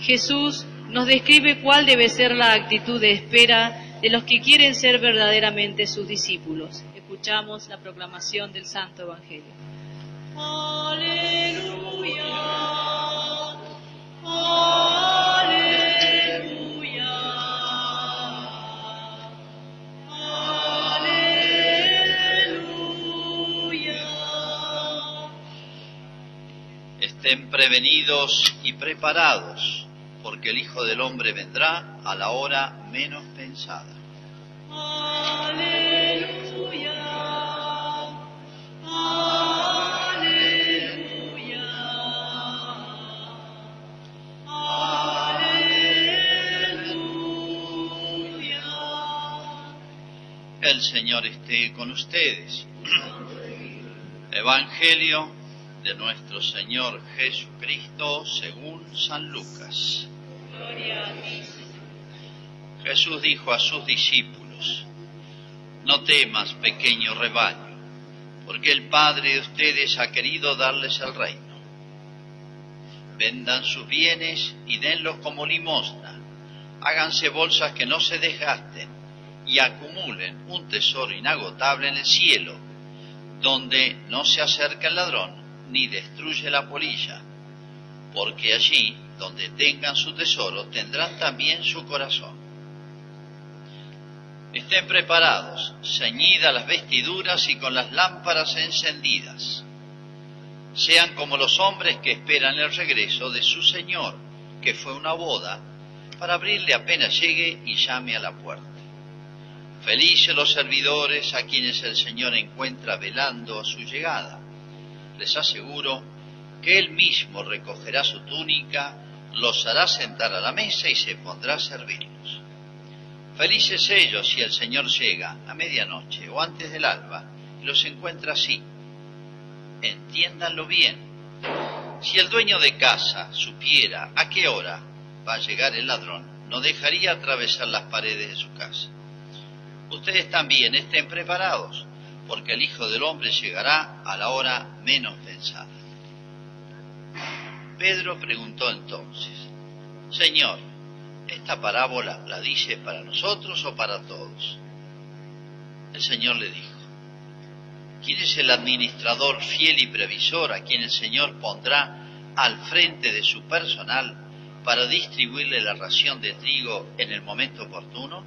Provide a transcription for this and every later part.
Jesús nos describe cuál debe ser la actitud de espera de los que quieren ser verdaderamente sus discípulos. Escuchamos la proclamación del Santo Evangelio. Aleluya. Aleluya. Aleluya. Estén prevenidos y preparados, porque el Hijo del Hombre vendrá a la hora menos pensada. Aleluya. Aleluya. Aleluya. El Señor esté con ustedes. Evangelio de nuestro Señor Jesucristo según San Lucas. Gloria a ti. Jesús dijo a sus discípulos, No temas, pequeño rebaño, porque el Padre de ustedes ha querido darles el reino. Vendan sus bienes y denlos como limosna. Háganse bolsas que no se desgasten y acumulen un tesoro inagotable en el cielo, donde no se acerca el ladrón ni destruye la polilla, porque allí donde tengan su tesoro tendrán también su corazón. Estén preparados, ceñidas las vestiduras y con las lámparas encendidas. Sean como los hombres que esperan el regreso de su Señor, que fue una boda, para abrirle apenas llegue y llame a la puerta. Felices los servidores a quienes el Señor encuentra velando a su llegada. Les aseguro que Él mismo recogerá su túnica, los hará sentar a la mesa y se pondrá a servirlos. Felices ellos si el Señor llega a medianoche o antes del alba y los encuentra así. Entiéndanlo bien. Si el dueño de casa supiera a qué hora va a llegar el ladrón, no dejaría atravesar las paredes de su casa. Ustedes también estén preparados, porque el Hijo del Hombre llegará a la hora menos pensada. Pedro preguntó entonces, Señor, ¿esta parábola la dice para nosotros o para todos? El Señor le dijo, ¿quién es el administrador fiel y previsor a quien el Señor pondrá al frente de su personal para distribuirle la ración de trigo en el momento oportuno?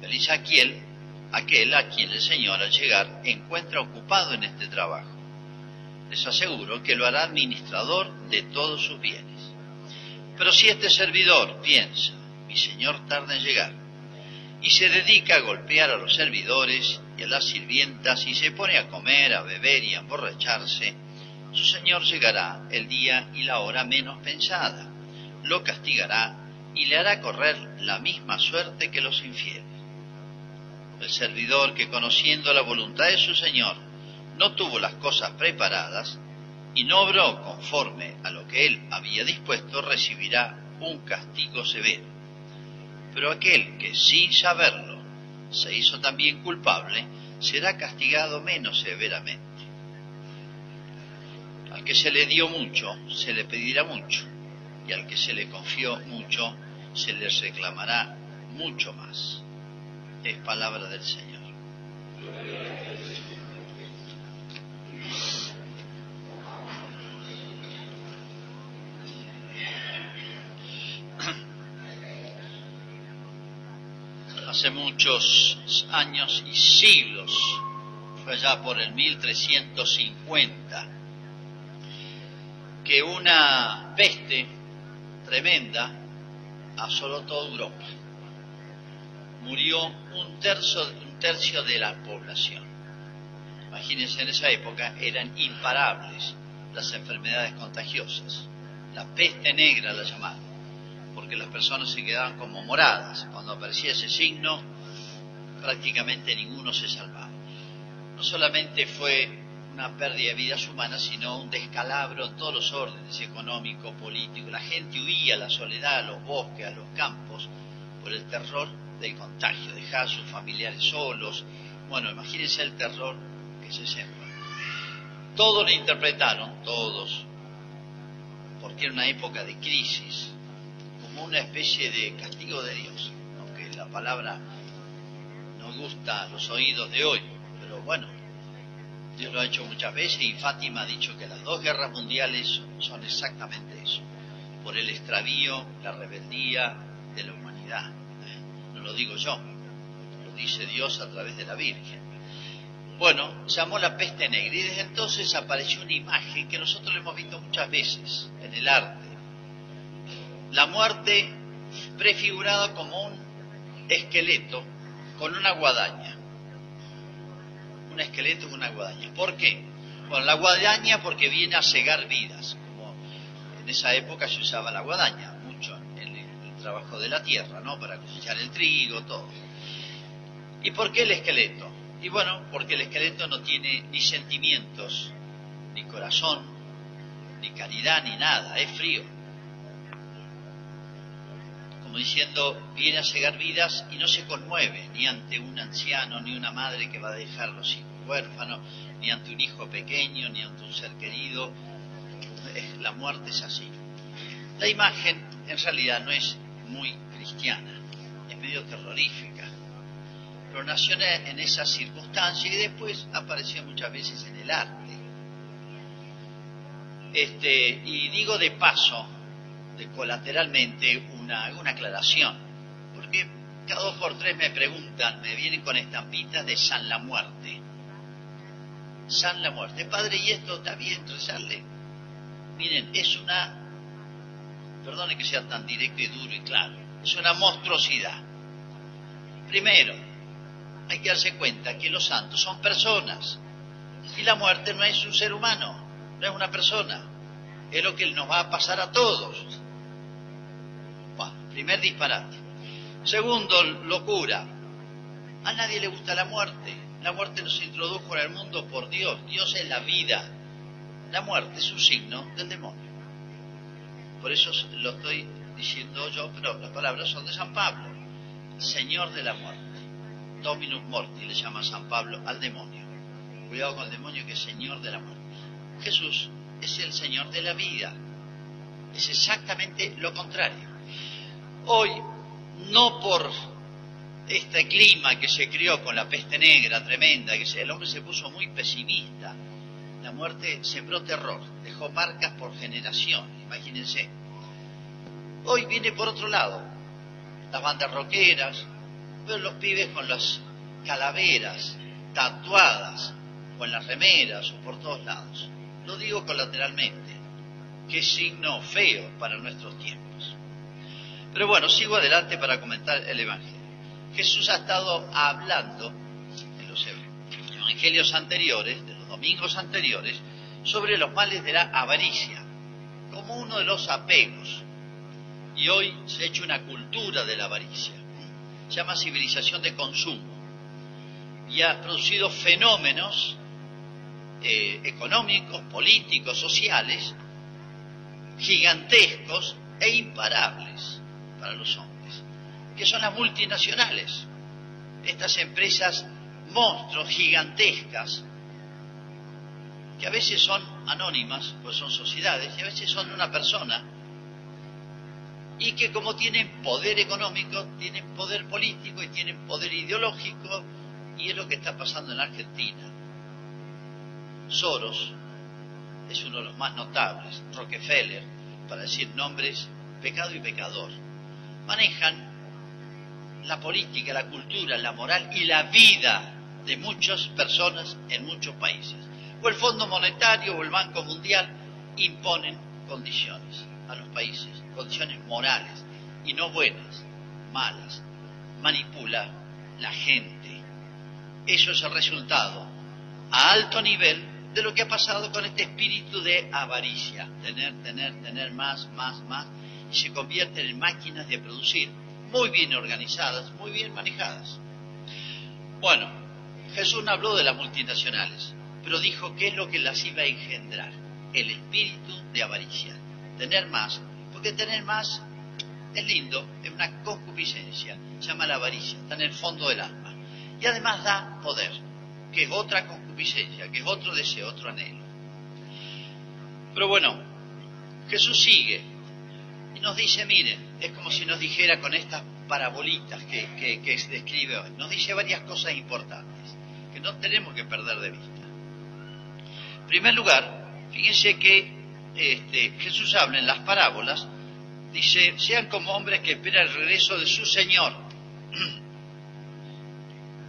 Feliz aquel, aquel a quien el Señor al llegar encuentra ocupado en este trabajo. Les aseguro que lo hará administrador de todos sus bienes. Pero si este servidor piensa, mi Señor tarda en llegar, y se dedica a golpear a los servidores y a las sirvientas y se pone a comer, a beber y a emborracharse, su Señor llegará el día y la hora menos pensada, lo castigará y le hará correr la misma suerte que los infieles. El servidor que conociendo la voluntad de su Señor no tuvo las cosas preparadas y no obró conforme a lo que él había dispuesto, recibirá un castigo severo. Pero aquel que sin saberlo se hizo también culpable, será castigado menos severamente. Al que se le dio mucho, se le pedirá mucho, y al que se le confió mucho, se le reclamará mucho más. Es palabra del Señor. Hace muchos años y siglos, fue allá por el 1350, que una peste tremenda asoló toda Europa. Murió un tercio, un tercio de la población. Imagínense, en esa época eran imparables las enfermedades contagiosas. La peste negra la llamaban, porque las personas se quedaban como moradas. Cuando aparecía ese signo, prácticamente ninguno se salvaba. No solamente fue una pérdida de vidas humanas, sino un descalabro en todos los órdenes, económico, político. La gente huía a la soledad, a los bosques, a los campos, por el terror del contagio, dejar a sus familiares solos. Bueno, imagínense el terror que se sembra. Todos lo interpretaron, todos, porque era una época de crisis, como una especie de castigo de Dios, aunque la palabra no gusta a los oídos de hoy, pero bueno, Dios lo ha hecho muchas veces y Fátima ha dicho que las dos guerras mundiales son exactamente eso, por el extravío, la rebeldía de la humanidad. Lo digo yo, lo dice Dios a través de la Virgen. Bueno, llamó la peste negra y desde entonces apareció una imagen que nosotros hemos visto muchas veces en el arte. La muerte prefigurada como un esqueleto con una guadaña un esqueleto con una guadaña. ¿Por qué? Bueno, la guadaña porque viene a cegar vidas, como en esa época se usaba la guadaña trabajo de la tierra, ¿no? Para cosechar el trigo, todo. ¿Y por qué el esqueleto? Y bueno, porque el esqueleto no tiene ni sentimientos, ni corazón, ni caridad, ni nada, es frío. Como diciendo, viene a cegar vidas y no se conmueve ni ante un anciano, ni una madre que va a dejar los hijos huérfano, ni ante un hijo pequeño, ni ante un ser querido. La muerte es así. La imagen en realidad no es muy cristiana, es medio terrorífica. Pero nació en esas circunstancias y después apareció muchas veces en el arte. Este, y digo de paso, de colateralmente, una, aclaración, porque cada dos por tres me preguntan, me vienen con estampitas de San la Muerte. San la muerte. Padre, ¿y esto está bien rezarle? Miren, es una, perdone que sea tan directo y duro y claro, es una monstruosidad. Primero, hay que darse cuenta que los santos son personas y la muerte no es un ser humano, no es una persona, es lo que nos va a pasar a todos. Bueno, primer disparate. Segundo, locura. A nadie le gusta la muerte. La muerte nos introdujo en el mundo por Dios. Dios es la vida. La muerte es un signo del demonio. Por eso lo estoy diciendo yo, pero las palabras son de San Pablo. Señor de la muerte. Dominus morti le llama San Pablo al demonio. Cuidado con el demonio que es Señor de la muerte. Jesús es el Señor de la vida. Es exactamente lo contrario. Hoy, no por este clima que se crió con la peste negra tremenda, que el hombre se puso muy pesimista. La muerte sembró terror, dejó marcas por generación, imagínense. Hoy viene por otro lado, las bandas rockeras, pero los pibes con las calaveras tatuadas, o en las remeras, o por todos lados. Lo digo colateralmente, qué signo feo para nuestros tiempos. Pero bueno, sigo adelante para comentar el Evangelio. Jesús ha estado hablando en los evangelios anteriores, domingos anteriores, sobre los males de la avaricia, como uno de los apegos. Y hoy se ha hecho una cultura de la avaricia, se llama civilización de consumo, y ha producido fenómenos eh, económicos, políticos, sociales, gigantescos e imparables para los hombres que son las multinacionales, estas empresas monstruos gigantescas, que a veces son anónimas, pues son sociedades, y a veces son una persona, y que como tienen poder económico, tienen poder político y tienen poder ideológico, y es lo que está pasando en Argentina. Soros es uno de los más notables, Rockefeller, para decir nombres, pecado y pecador. Manejan la política, la cultura, la moral y la vida de muchas personas en muchos países. O el Fondo Monetario o el Banco Mundial imponen condiciones a los países, condiciones morales y no buenas, malas. Manipula la gente. Eso es el resultado a alto nivel de lo que ha pasado con este espíritu de avaricia, tener, tener, tener más, más, más, y se convierten en máquinas de producir muy bien organizadas, muy bien manejadas. Bueno, Jesús habló de las multinacionales, pero dijo qué es lo que las iba a engendrar, el espíritu de avaricia, tener más, porque tener más es lindo, es una concupiscencia, se llama la avaricia, está en el fondo del alma, y además da poder, que es otra concupiscencia, que es otro deseo, otro anhelo. Pero bueno, Jesús sigue Y nos dice, miren, es como si nos dijera con estas parabolitas que, que, describe hoy, nos dice varias cosas importantes que no tenemos que perder de vista. En primer lugar, fíjense que este, Jesús habla en las parábolas, dice, sean como hombres que esperan el regreso de su Señor.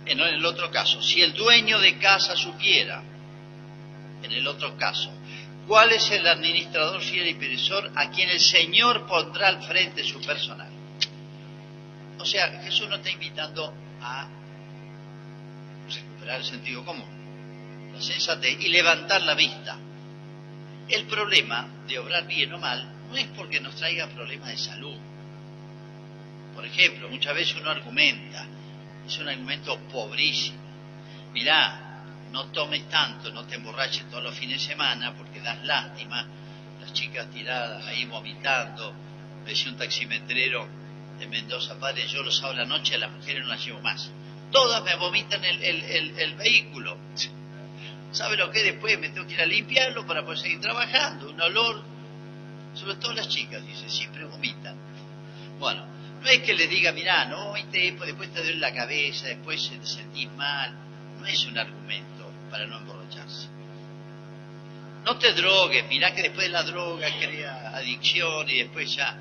En el otro caso, si el dueño de casa supiera, en el otro caso, cuál es el administrador fiel y peresor a quien el Señor pondrá al frente su personal. O sea, Jesús no está invitando a recuperar el sentido común, la sensatez y levantar la vista. El problema de obrar bien o mal no es porque nos traiga problemas de salud. Por ejemplo, muchas veces uno argumenta, es un argumento pobrísimo. Mirá, no tomes tanto, no te emborraches todos los fines de semana porque das lástima. Las chicas tiradas ahí vomitando. Decía un taximetrero de Mendoza, padre, yo los sábados a la noche a las mujeres no las llevo más. Todas me vomitan el, el, vehículo. ¿Sabe lo que? Después me tengo que ir a limpiarlo para poder seguir trabajando. Un olor, sobre todo las chicas, dice, siempre vomitan. Bueno, no es que le diga, mirá, no, después te duele la cabeza, después te sentís mal. No es un argumento para no emborracharse. No te drogues, mirá que después de la droga crea adicción y después ya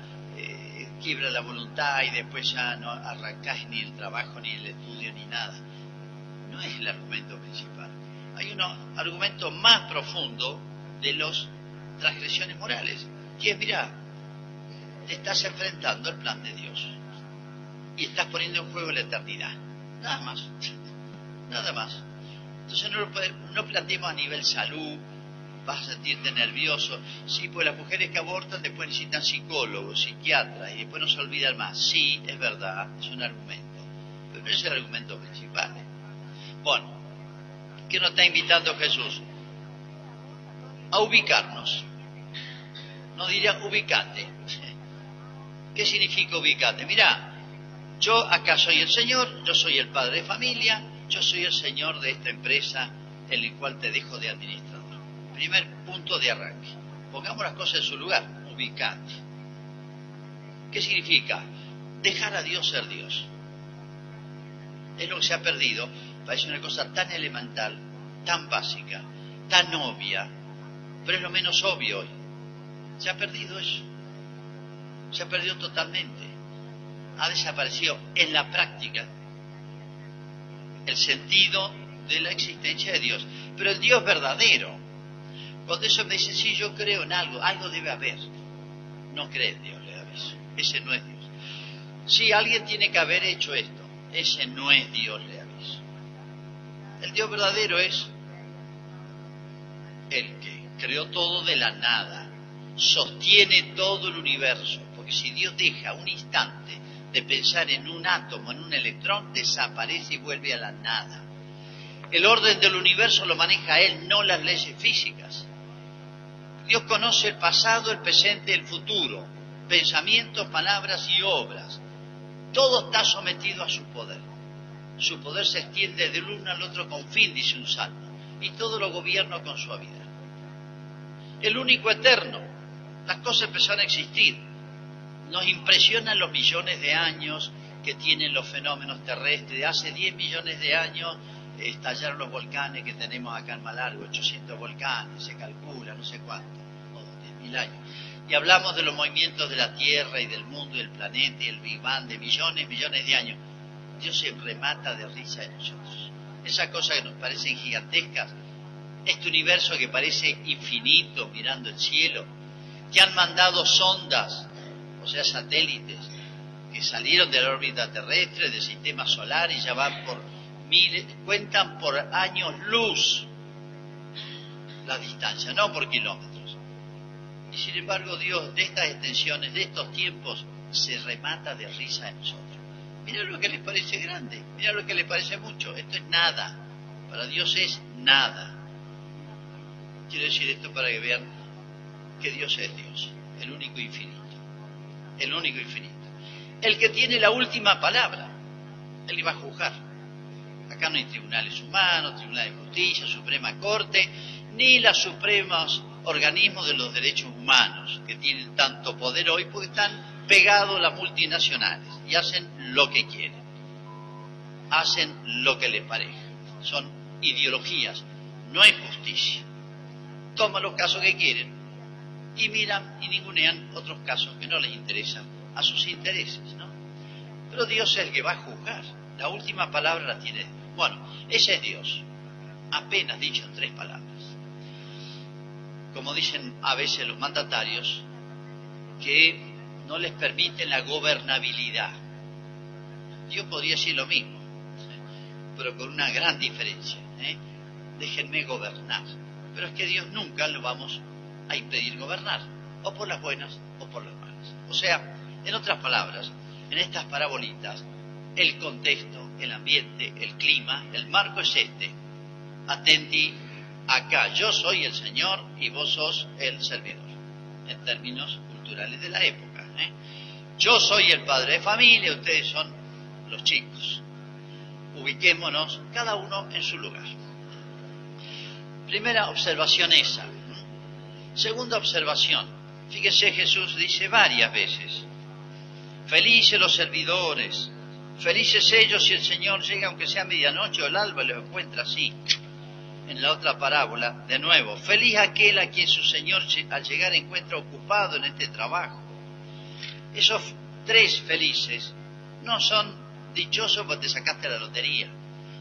quiebra la voluntad y después ya no arrancás ni el trabajo, ni el estudio, ni nada. No es el argumento principal. Hay un argumento más profundo de las transgresiones morales, que es, mira, te estás enfrentando al plan de Dios y estás poniendo en juego la eternidad. Nada más. Nada más. Entonces no, lo no planteemos a nivel salud, vas a sentirte nervioso. Sí, pues las mujeres que abortan después necesitan psicólogos, psiquiatras y después no se olvidan más. Sí, es verdad, es un argumento, pero no es el argumento principal. Bueno, ¿qué nos está invitando Jesús? A ubicarnos. No diría ubicate. ¿Qué significa ubicate? Mira, yo acá soy el Señor, yo soy el padre de familia, yo soy el Señor de esta empresa en la cual te dejo de administrar primer punto de arranque. Pongamos las cosas en su lugar, ubicate. ¿Qué significa? Dejar a Dios ser Dios. Es lo que se ha perdido. Parece una cosa tan elemental, tan básica, tan obvia, pero es lo menos obvio hoy. Se ha perdido eso. Se ha perdido totalmente. Ha desaparecido en la práctica el sentido de la existencia de Dios. Pero el Dios verdadero, cuando eso me dice, sí, yo creo en algo, algo debe haber. No cree en Dios, le aviso. Ese no es Dios. Sí, alguien tiene que haber hecho esto. Ese no es Dios, le. El Dios verdadero es el que creó todo de la nada, sostiene todo el universo, porque si Dios deja un instante de pensar en un átomo, en un electrón, desaparece y vuelve a la nada. El orden del universo lo maneja Él, no las leyes físicas. Dios conoce el pasado, el presente y el futuro, pensamientos, palabras y obras. Todo está sometido a su poder. Su poder se extiende del uno al otro con fin, dice un salmo, y todo lo gobierna con suavidad. El único eterno, las cosas empezaron a existir. Nos impresionan los millones de años que tienen los fenómenos terrestres. Hace 10 millones de años estallaron los volcanes que tenemos acá en Malargo, 800 volcanes, se calcula, no sé cuánto, o 10.000 años. Y hablamos de los movimientos de la Tierra y del mundo y del planeta y el Big Bang de millones, millones de años. Dios se remata de risa de nosotros. Esas cosas que nos parecen gigantescas, este universo que parece infinito mirando el cielo, que han mandado sondas, o sea, satélites, que salieron de la órbita terrestre, del sistema solar y ya van por cuentan por años luz la distancia, no por kilómetros. Y sin embargo Dios de estas extensiones, de estos tiempos, se remata de risa en nosotros. Mira lo que les parece grande, mira lo que les parece mucho. Esto es nada. Para Dios es nada. Quiero decir esto para que vean que Dios es Dios, el único infinito. El único infinito. El que tiene la última palabra. Él iba a juzgar. Acá no hay tribunales humanos, tribunales de justicia, Suprema Corte, ni las supremas organismos de los derechos humanos que tienen tanto poder hoy porque están pegados a las multinacionales y hacen lo que quieren, hacen lo que les parece, son ideologías, no es justicia. Toman los casos que quieren y miran y ningunean otros casos que no les interesan a sus intereses, ¿no? Pero Dios es el que va a juzgar. La última palabra la tiene. Bueno, ese es Dios. Apenas dicho en tres palabras. Como dicen a veces los mandatarios, que no les permiten la gobernabilidad. Dios podría decir lo mismo, pero con una gran diferencia. ¿eh? Déjenme gobernar. Pero es que Dios nunca lo vamos a impedir gobernar, o por las buenas o por las malas. O sea, en otras palabras, en estas parabolitas, el contexto, el ambiente, el clima, el marco es este. Atenti acá, yo soy el Señor y vos sos el servidor, en términos culturales de la época. ¿Eh? Yo soy el padre de familia, ustedes son los chicos. Ubiquémonos cada uno en su lugar. Primera observación esa. Segunda observación. Fíjese, Jesús dice varias veces, felices los servidores, felices ellos si el Señor llega aunque sea medianoche o el alba y los encuentra así. En la otra parábola, de nuevo, feliz aquel a quien su Señor al llegar encuentra ocupado en este trabajo. Esos tres felices no son dichosos porque te sacaste la lotería,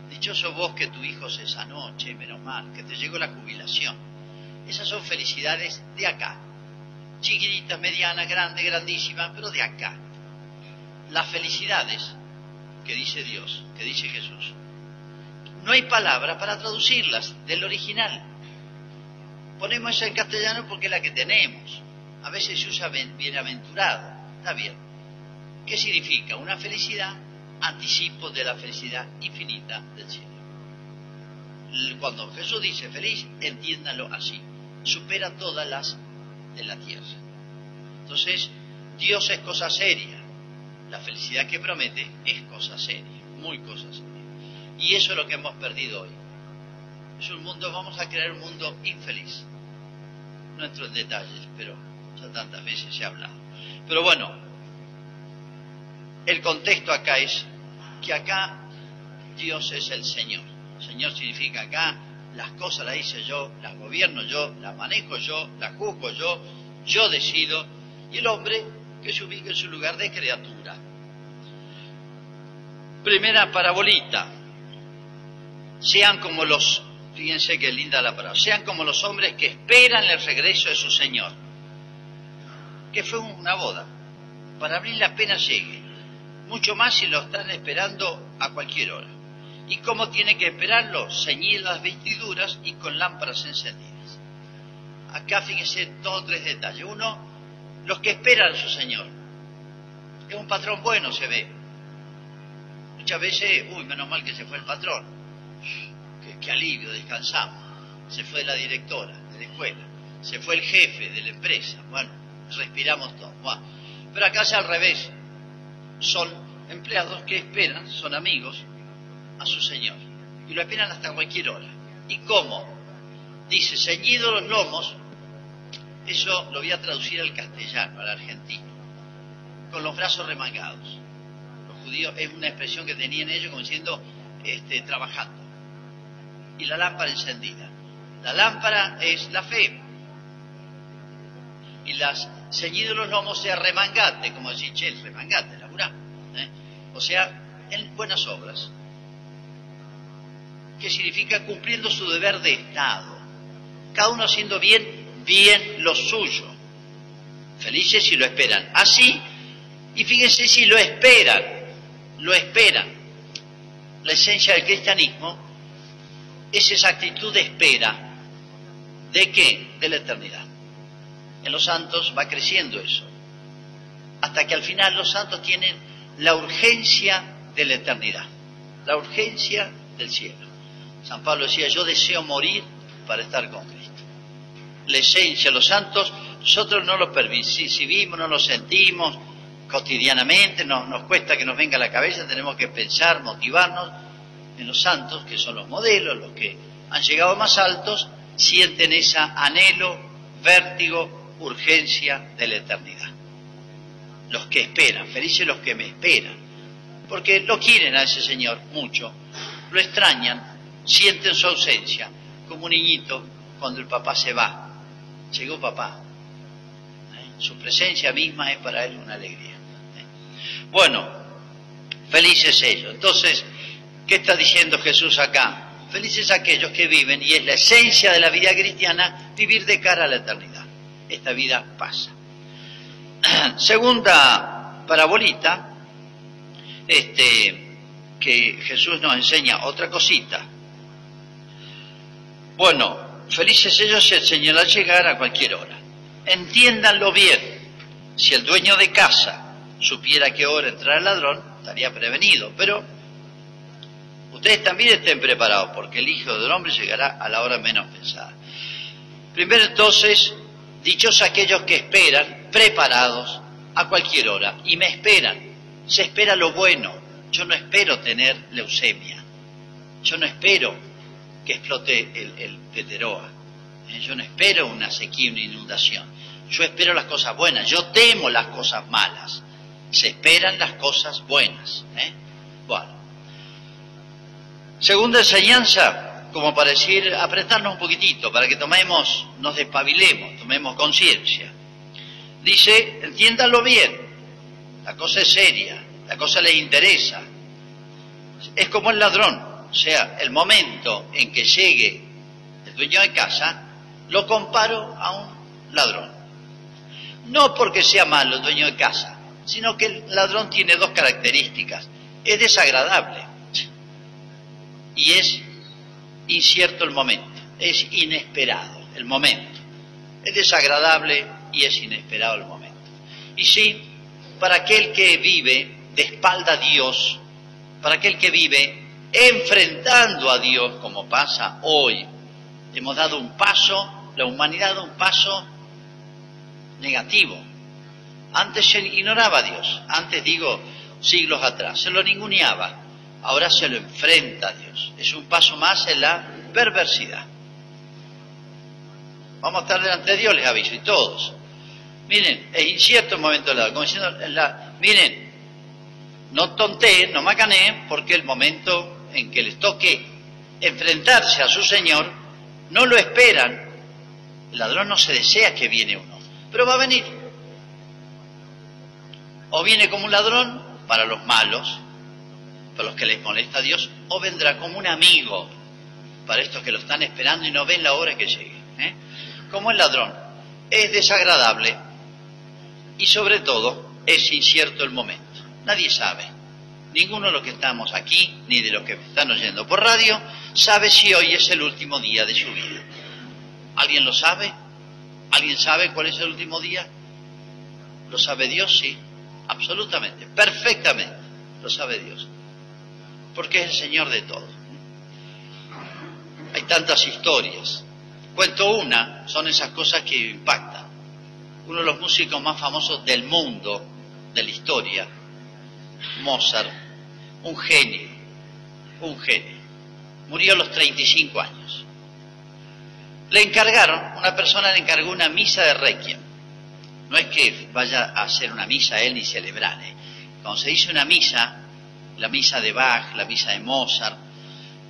dichoso vos que tu hijo se anoche, menos mal, que te llegó la jubilación. Esas son felicidades de acá, chiquititas, medianas, grandes, grandísimas, pero de acá. Las felicidades que dice Dios, que dice Jesús, no hay palabra para traducirlas del original. Ponemos esa en castellano porque es la que tenemos. A veces se usa bienaventurado. Está bien. ¿Qué significa? Una felicidad, anticipo de la felicidad infinita del cielo. Cuando Jesús dice feliz, entiéndalo así. Supera todas las de la tierra. Entonces, Dios es cosa seria. La felicidad que promete es cosa seria, muy cosa seria. Y eso es lo que hemos perdido hoy. Es un mundo, vamos a crear un mundo infeliz. No entro en detalles, pero ya tantas veces se ha hablado. Pero bueno, el contexto acá es que acá Dios es el Señor. Señor significa acá las cosas las hice yo, las gobierno yo, las manejo yo, las juzgo yo, yo decido, y el hombre que se ubica en su lugar de criatura. Primera parabolita, sean como los, fíjense qué linda la palabra, sean como los hombres que esperan el regreso de su Señor, que fue una boda, para abrir la pena llegue, mucho más si lo están esperando a cualquier hora. ¿Y cómo tiene que esperarlo? Ceñir las vestiduras y con lámparas encendidas. Acá fíjense dos o tres detalles. Uno, los que esperan a su Señor. Es un patrón bueno, se ve. Muchas veces, uy, menos mal que se fue el patrón. Qué, alivio, descansamos. Se fue la directora de la escuela. Se fue el jefe de la empresa. Bueno, respiramos todo. Pero acá es al revés. Son empleados que esperan, son amigos, a su Señor. Y lo esperan hasta cualquier hora. ¿Y cómo? Dice, ceñido los lomos, eso lo voy a traducir al castellano, al argentino, con los brazos remangados. Los judíos es una expresión que tenían ellos como diciendo, este, trabajando. Y la lámpara encendida. La lámpara es la fe. Y las ceñido los lomos sea remangate, como decir, che, remangate, laburá. ¿eh? O sea, en buenas obras que significa cumpliendo su deber de Estado. Cada uno haciendo bien, bien lo suyo. Felices si lo esperan. Así, y fíjense si lo esperan, lo esperan. La esencia del cristianismo es esa actitud de espera. ¿De qué? De la eternidad. En los santos va creciendo eso. Hasta que al final los santos tienen la urgencia de la eternidad, la urgencia del cielo. San Pablo decía, yo deseo morir para estar con Cristo. La esencia, los santos, nosotros no lo percibimos, no lo sentimos cotidianamente, nos, nos cuesta que nos venga a la cabeza, tenemos que pensar, motivarnos en los santos, que son los modelos, los que han llegado más altos, sienten ese anhelo vértigo, urgencia de la eternidad. Los que esperan, felices los que me esperan, porque lo quieren a ese Señor mucho, lo extrañan, sienten su ausencia, como un niñito cuando el papá se va. Llegó papá. ¿Eh? Su presencia misma es para él una alegría. ¿Eh? Bueno, felices ellos. Entonces, ¿qué está diciendo Jesús acá? Felices aquellos que viven, y es la esencia de la vida cristiana, vivir de cara a la eternidad. Esta vida pasa. Segunda parabolita, este, que Jesús nos enseña otra cosita. Bueno, felices ellos el Señor al llegar a cualquier hora. Entiéndanlo bien. Si el dueño de casa supiera que hora entrará el ladrón, estaría prevenido. Pero ustedes también estén preparados, porque el Hijo del Hombre llegará a la hora menos pensada. Primero entonces, dichos aquellos que esperan, preparados a cualquier hora, y me esperan. Se espera lo bueno. Yo no espero tener leucemia. Yo no espero que explote el, el Teteroa. ¿Eh? Yo no espero una sequía, una inundación. Yo espero las cosas buenas. Yo temo las cosas malas. Se esperan las cosas buenas. ¿eh? Bueno. Segunda enseñanza, como para decir, apretarnos un poquitito, para que tomemos, nos despabilemos, tomemos conciencia. Dice, entiéndalo bien, la cosa es seria, la cosa les interesa. Es como el ladrón, o sea, el momento en que llegue el dueño de casa, lo comparo a un ladrón. No porque sea malo el dueño de casa, sino que el ladrón tiene dos características. Es desagradable y es incierto el momento, es inesperado el momento. Es desagradable y es inesperado el momento. Y sí, para aquel que vive de espalda a Dios, para aquel que vive enfrentando a Dios como pasa hoy. Hemos dado un paso, la humanidad ha dado un paso negativo. Antes se ignoraba a Dios, antes digo siglos atrás, se lo ninguneaba, ahora se lo enfrenta a Dios. Es un paso más en la perversidad. Vamos a estar delante de Dios, les aviso, y todos. Miren, es incierto el momento de la, como diciendo, miren, no tonteen, no macaneen, porque el momento en que les toque enfrentarse a su Señor, no lo esperan. El ladrón no se desea que viene uno, pero va a venir. O viene como un ladrón para los malos, para los que les molesta Dios, o vendrá como un amigo para estos que lo están esperando y no ven la hora que llegue. ¿eh? Como el ladrón. Es desagradable y sobre todo es incierto el momento. Nadie sabe Ninguno de los que estamos aquí, ni de los que están oyendo por radio, sabe si hoy es el último día de su vida. ¿Alguien lo sabe? ¿Alguien sabe cuál es el último día? ¿Lo sabe Dios? Sí, absolutamente, perfectamente, lo sabe Dios. Porque es el Señor de todo. Hay tantas historias. Cuento una, son esas cosas que impactan. Uno de los músicos más famosos del mundo, de la historia, Mozart, un genio, un genio. Murió a los 35 años. Le encargaron, una persona le encargó una misa de requiem. No es que vaya a hacer una misa él ni celebrar. Cuando se dice una misa, la misa de Bach, la misa de Mozart,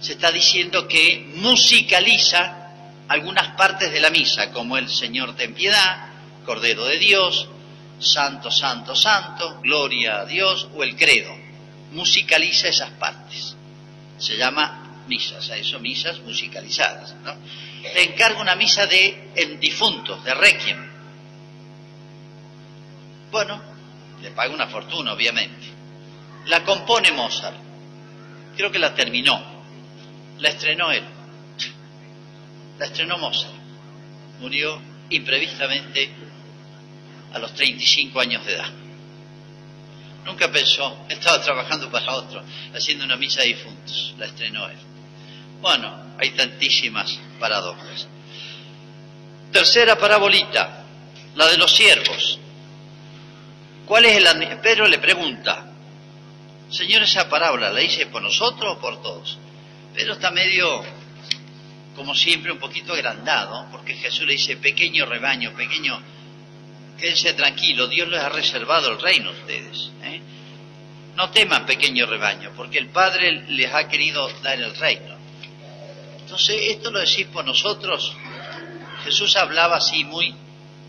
se está diciendo que musicaliza algunas partes de la misa, como el Señor ten piedad, Cordero de Dios, Santo, Santo, Santo, Gloria a Dios o el Credo musicaliza esas partes. Se llama misas, a eso misas musicalizadas. ¿no? Le encargo una misa de en difuntos, de requiem. Bueno, le paga una fortuna, obviamente. La compone Mozart. Creo que la terminó. La estrenó él. La estrenó Mozart. Murió imprevistamente a los 35 años de edad. Nunca pensó, estaba trabajando para otro, haciendo una misa de difuntos, la estrenó él. Bueno, hay tantísimas paradojas. Tercera parabolita, la de los siervos. ¿Cuál es el Pedro le pregunta, Señor, esa parábola la hice por nosotros o por todos. Pedro está medio como siempre, un poquito agrandado, porque Jesús le dice, pequeño rebaño, pequeño, quédense tranquilo, Dios les ha reservado el reino a ustedes. ¿eh? No teman, pequeño rebaño, porque el Padre les ha querido dar el reino. Entonces, esto lo decís por nosotros. Jesús hablaba así muy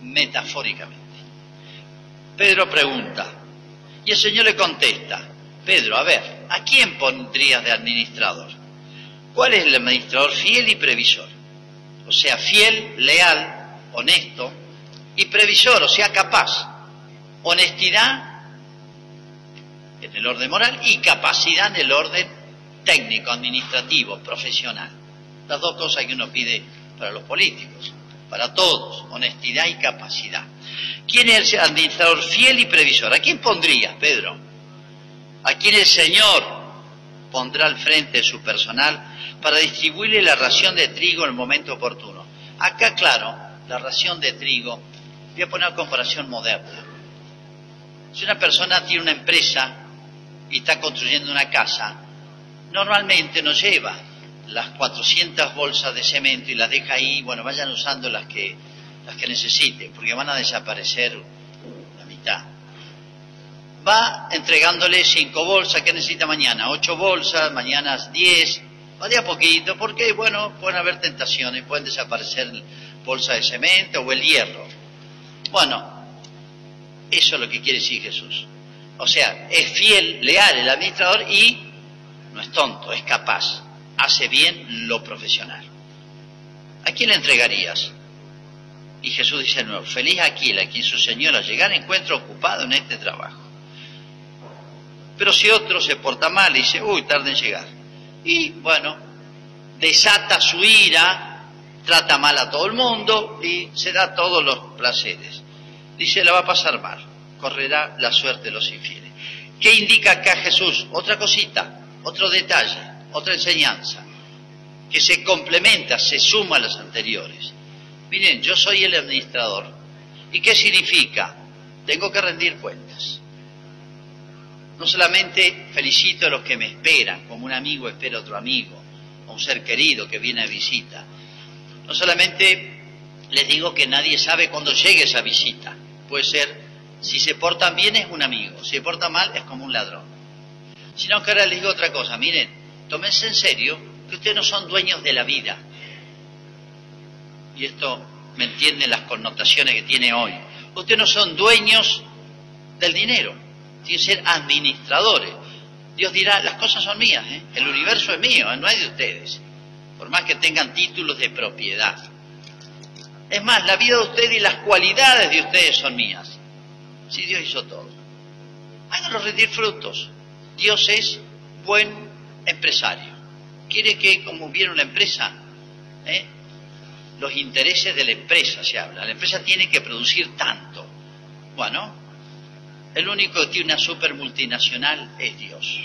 metafóricamente. Pedro pregunta, y el Señor le contesta, Pedro, a ver, ¿a quién pondrías de administrador? ¿Cuál es el administrador fiel y previsor? O sea, fiel, leal, honesto y previsor, o sea, capaz. Honestidad en el orden moral y capacidad en el orden técnico, administrativo, profesional. Las dos cosas que uno pide para los políticos, para todos, honestidad y capacidad. ¿Quién es el administrador fiel y previsor? ¿A quién pondría, Pedro? ¿A quién el Señor pondrá al frente su personal para distribuirle la ración de trigo en el momento oportuno. Acá, claro, la ración de trigo, voy a poner comparación moderna. Si una persona tiene una empresa y está construyendo una casa, normalmente no lleva las 400 bolsas de cemento y las deja ahí, bueno, vayan usando las que, las que necesiten, porque van a desaparecer la mitad. Va entregándole cinco bolsas, ¿qué necesita mañana? Ocho bolsas, mañana diez, Va de a poquito, porque, bueno, pueden haber tentaciones, pueden desaparecer bolsa de cemento o el hierro. Bueno, eso es lo que quiere decir Jesús. O sea, es fiel, leal el administrador y no es tonto, es capaz, hace bien lo profesional. ¿A quién le entregarías? Y Jesús dice de feliz aquel a quien su Señor al llegar encuentra ocupado en este trabajo. Pero si otro se porta mal y dice, uy, tarde en llegar, y bueno, desata su ira, trata mal a todo el mundo y se da todos los placeres. Dice, la va a pasar mal, correrá la suerte de los infieles. ¿Qué indica acá Jesús? Otra cosita, otro detalle, otra enseñanza, que se complementa, se suma a las anteriores. Miren, yo soy el administrador. ¿Y qué significa? Tengo que rendir cuentas. No solamente felicito a los que me esperan, como un amigo espera a otro amigo, o un ser querido que viene a visita. No solamente les digo que nadie sabe cuándo llegue esa visita. Puede ser, si se portan bien es un amigo, si se porta mal es como un ladrón. Sino que ahora les digo otra cosa, miren, tómense en serio que ustedes no son dueños de la vida. Y esto me entienden las connotaciones que tiene hoy. Ustedes no son dueños del dinero tienen que ser administradores. Dios dirá, las cosas son mías, ¿eh? el universo es mío, no es de ustedes, por más que tengan títulos de propiedad. Es más, la vida de ustedes y las cualidades de ustedes son mías. Si Dios hizo todo. Háganlo rendir frutos. Dios es buen empresario. Quiere que, como vieron la empresa, ¿eh? los intereses de la empresa se habla. La empresa tiene que producir tanto. Bueno, el único que tiene una super multinacional es Dios.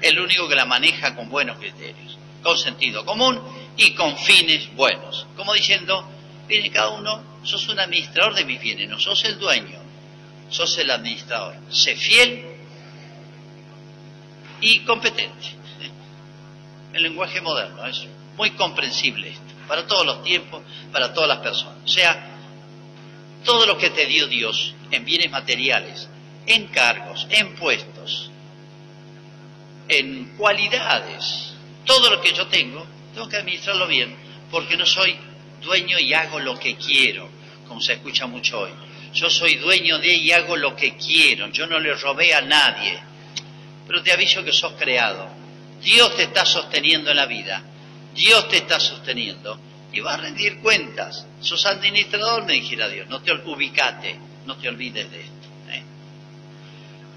El único que la maneja con buenos criterios, con sentido común y con fines buenos. Como diciendo, viene cada uno, sos un administrador de mis bienes, no sos el dueño, sos el administrador. Sé fiel y competente. El lenguaje moderno es muy comprensible esto, para todos los tiempos, para todas las personas. O sea, todo lo que te dio Dios en bienes materiales, en cargos, en puestos, en cualidades. Todo lo que yo tengo, tengo que administrarlo bien, porque no soy dueño y hago lo que quiero, como se escucha mucho hoy. Yo soy dueño de y hago lo que quiero, yo no le robé a nadie. Pero te aviso que sos creado. Dios te está sosteniendo en la vida. Dios te está sosteniendo y va a rendir cuentas. Sos administrador, me dijera Dios. No te ubicate, no te olvides de esto.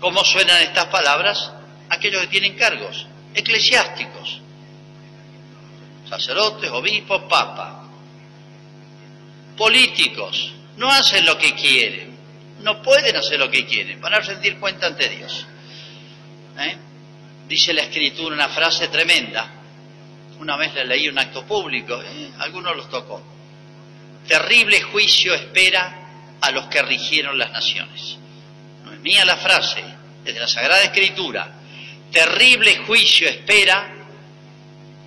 ¿Cómo suenan estas palabras? Aquellos que tienen cargos eclesiásticos, sacerdotes, obispos, papa, políticos, no hacen lo que quieren, no pueden hacer lo que quieren, van a rendir cuenta ante Dios. ¿Eh? Dice la escritura una frase tremenda, una vez la leí en un acto público, ¿eh? algunos los tocó. Terrible juicio espera a los que rigieron las naciones mía la frase, desde la Sagrada Escritura, terrible juicio espera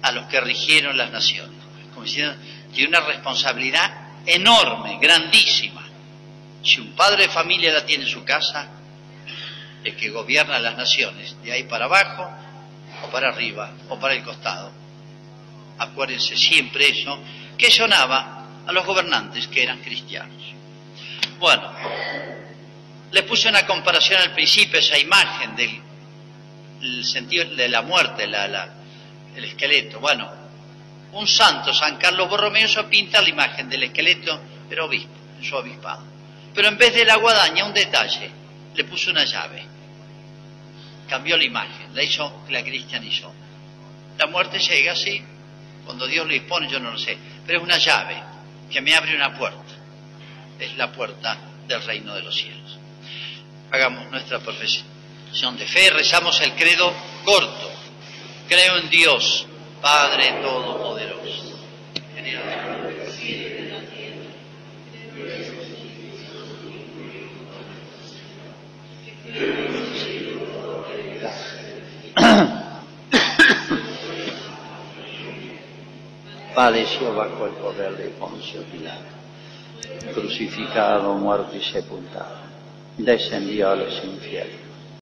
a los que rigieron las naciones. Como tiene una responsabilidad enorme, grandísima. Si un padre de familia la tiene en su casa, el que gobierna las naciones, de ahí para abajo, o para arriba, o para el costado. Acuérdense siempre eso, que sonaba a los gobernantes que eran cristianos. Bueno, le puse una comparación al principio, esa imagen del sentido de la muerte, el esqueleto. Bueno, un santo, San Carlos Borromeo, pinta la imagen del esqueleto del obispo, en su obispado. Pero en vez de la guadaña, un detalle, le puso una llave. Cambió la imagen, la hizo, la cristianizó. La muerte llega así, cuando Dios lo dispone, yo no lo sé, pero es una llave que me abre una puerta. Es la puerta del reino de los cielos hagamos nuestra profesión de fe, rezamos el credo corto. Creo en Dios, Padre Todopoderoso. Padeció bajo el poder de Poncio Pilato, crucificado, muerto y sepultado descendió a los infiernos.